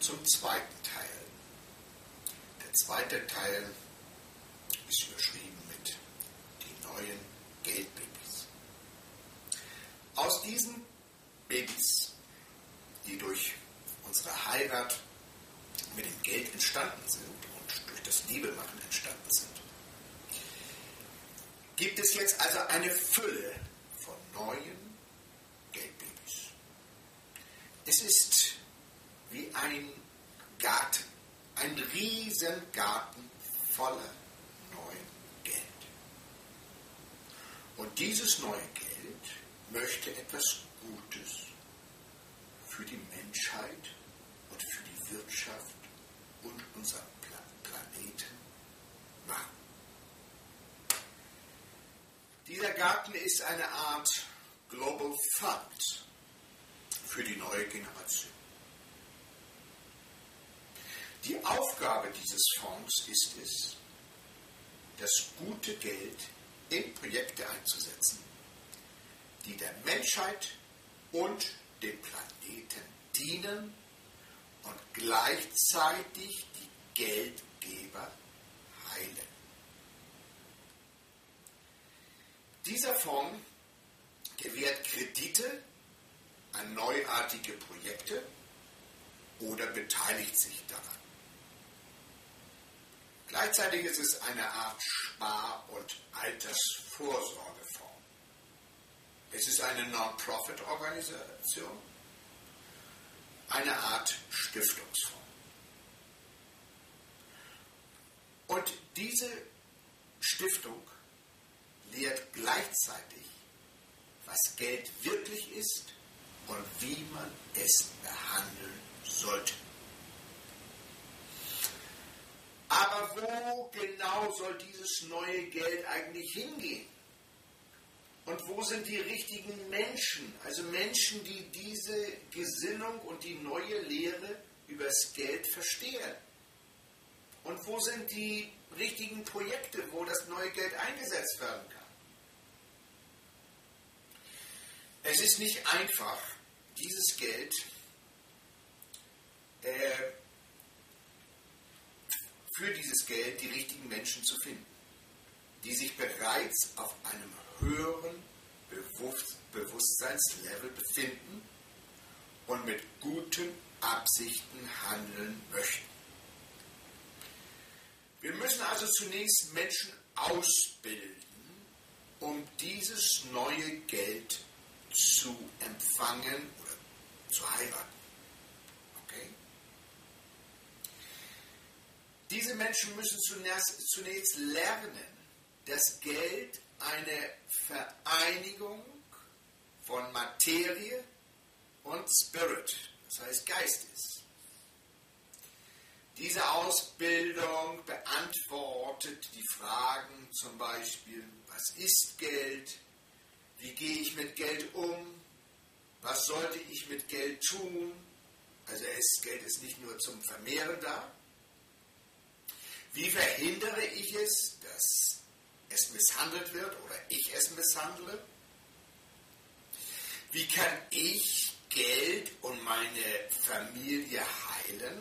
zum zweiten Teil. Der zweite Teil ist überschrieben mit die neuen Geldbabys. Aus diesen Babys, die durch unsere Heirat mit dem Geld entstanden sind und durch das Liebemachen entstanden sind, gibt es jetzt also eine Fülle von neuen Geldbabys. Es ist wie ein Garten, ein Riesengarten voller neuen Geld. Und dieses neue Geld möchte etwas Gutes für die Menschheit und für die Wirtschaft und unseren Planeten machen. Dieser Garten ist eine Art Global Fund für die neue Generation. Die Aufgabe dieses Fonds ist es, das gute Geld in Projekte einzusetzen, die der Menschheit und dem Planeten dienen und gleichzeitig die Geldgeber heilen. Dieser Fonds gewährt Kredite an neuartige Projekte oder beteiligt sich daran. Gleichzeitig ist es eine Art Spar- und Altersvorsorgefonds. Es ist eine Non-Profit-Organisation, eine Art Stiftungsfonds. Und diese Stiftung lehrt gleichzeitig, was Geld wirklich ist und wie man es behandeln sollte. Aber wo genau soll dieses neue Geld eigentlich hingehen? Und wo sind die richtigen Menschen? Also Menschen, die diese Gesinnung und die neue Lehre übers Geld verstehen. Und wo sind die richtigen Projekte, wo das neue Geld eingesetzt werden kann? Es ist nicht einfach, dieses Geld äh, für dieses Geld die richtigen Menschen zu finden, die sich bereits auf einem höheren Bewusstseinslevel befinden und mit guten Absichten handeln möchten. Wir müssen also zunächst Menschen ausbilden, um dieses neue Geld zu empfangen oder zu heiraten. Diese Menschen müssen zunächst, lernen, dass Geld eine Vereinigung von Materie und Spirit, das heißt Geist ist. Diese Ausbildung beantwortet die Fragen zum Beispiel, was ist Geld, wie gehe ich mit Geld um, was sollte ich mit Geld tun, also es, Geld ist nicht nur zum Vermehren da, wie verhindere ich es, dass es misshandelt wird oder ich es misshandle? Wie kann ich Geld und meine Familie heilen?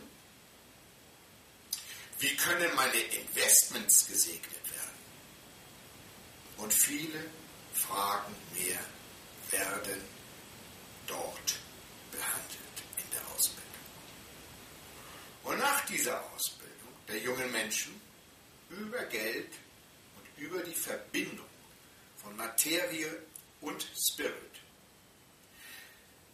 Wie können meine Investments gesegnet werden? Und viele Fragen mehr werden dort behandelt in der Ausbildung. Und nach dieser Ausbildung der jungen Menschen über Geld und über die Verbindung von Materie und Spirit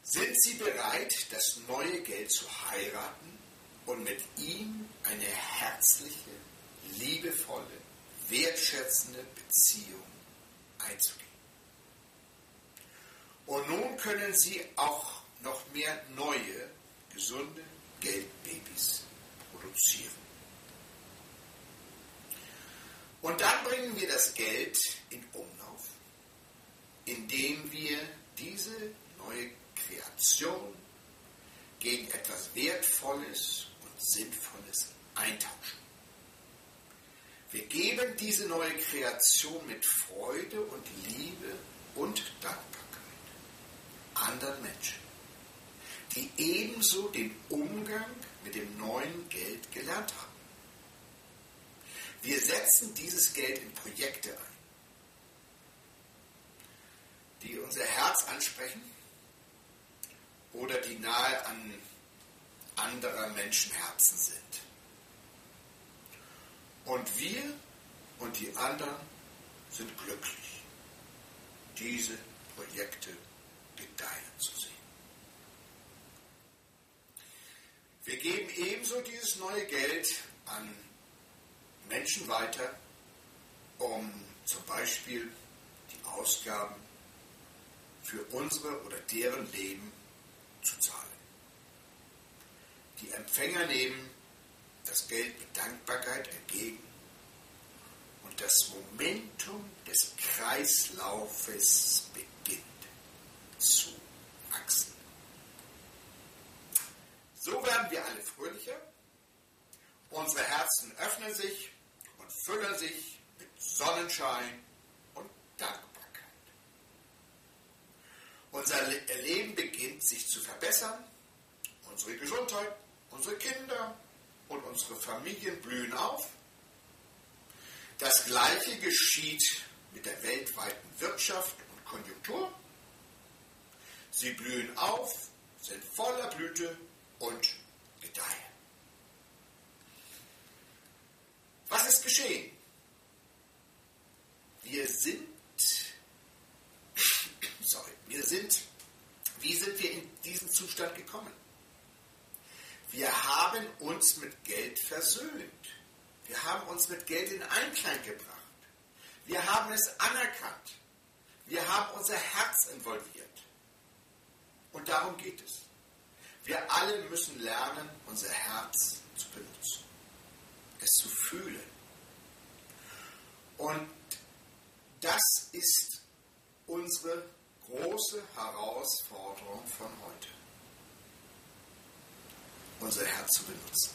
sind sie bereit, das neue Geld zu heiraten und mit ihm eine herzliche, liebevolle, wertschätzende Beziehung einzugehen. Und nun können sie auch noch mehr neue, gesunde Geldbabys produzieren. Und dann bringen wir das Geld in Umlauf, indem wir diese neue Kreation gegen etwas Wertvolles und Sinnvolles eintauschen. Wir geben diese neue Kreation mit Freude und Liebe und Dankbarkeit anderen Menschen, die ebenso den Umgang mit dem neuen Geld gelernt haben. Wir setzen dieses Geld in Projekte ein, die unser Herz ansprechen oder die nahe an anderer Menschenherzen sind. Und wir und die anderen sind glücklich, diese Projekte gedeihen zu sehen. Wir geben ebenso dieses neue Geld an Menschen weiter, um zum Beispiel die Ausgaben für unsere oder deren Leben zu zahlen. Die Empfänger nehmen das Geld mit Dankbarkeit entgegen und das Momentum des Kreislaufes beginnt zu wachsen. So werden wir alle fröhlicher, unsere Herzen öffnen sich und füllen sich mit Sonnenschein und Dankbarkeit. Unser Leben beginnt sich zu verbessern, unsere Gesundheit, unsere Kinder und unsere Familien blühen auf. Das Gleiche geschieht mit der weltweiten Wirtschaft und Konjunktur. Sie blühen auf, sind voller Blüte und gedeihen. Was ist geschehen? Wir sind, sorry, wir sind, wie sind wir in diesen Zustand gekommen? Wir haben uns mit Geld versöhnt. Wir haben uns mit Geld in Einklang gebracht. Wir haben es anerkannt. Wir haben unser Herz involviert. Und darum geht es. Wir alle müssen lernen, unser Herz zu benutzen, es zu fühlen. Und das ist unsere große Herausforderung von heute. Unser Herz zu benutzen.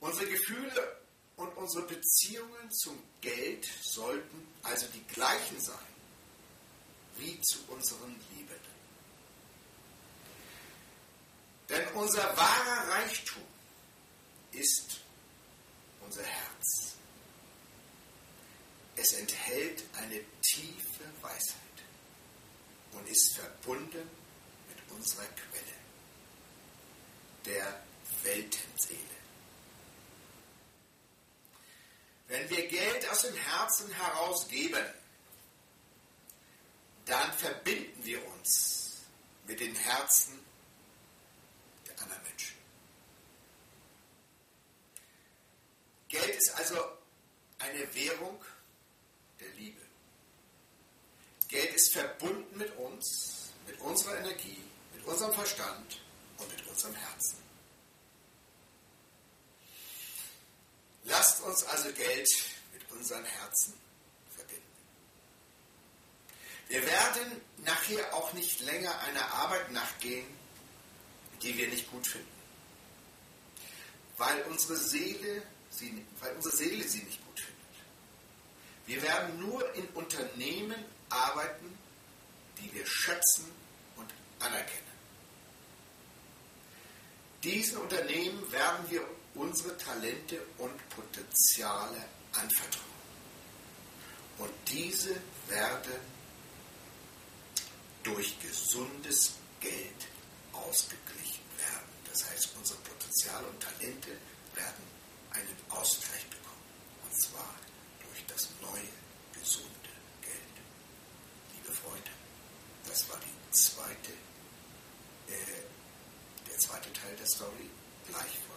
Unsere Gefühle und unsere Beziehungen zum Geld sollten also die gleichen sein wie zu unseren Liebenden. Denn unser wahrer Reichtum ist unser Herz. Es enthält eine tiefe Weisheit und ist verbunden mit unserer Quelle, der Weltenseele. Wenn wir Geld aus dem Herzen herausgeben, dann verbinden wir uns mit den Herzen anderer Menschen. Geld ist also eine Währung der Liebe. Geld ist verbunden mit uns, mit unserer Energie, mit unserem Verstand und mit unserem Herzen. Lasst uns also Geld mit unseren Herzen verbinden. Wir werden nachher auch nicht länger einer Arbeit nachgehen, die wir nicht gut finden. Weil unsere Seele sie, weil unsere Seele sie nicht gut findet. Wir werden nur in Unternehmen arbeiten, die wir schätzen und anerkennen. Diesen Unternehmen werden wir unsere Talente und Potenziale anvertrauen. Und diese werden durch gesundes Geld ausgeglichen werden. Das heißt, unsere Potenziale und Talente werden Sorry, life.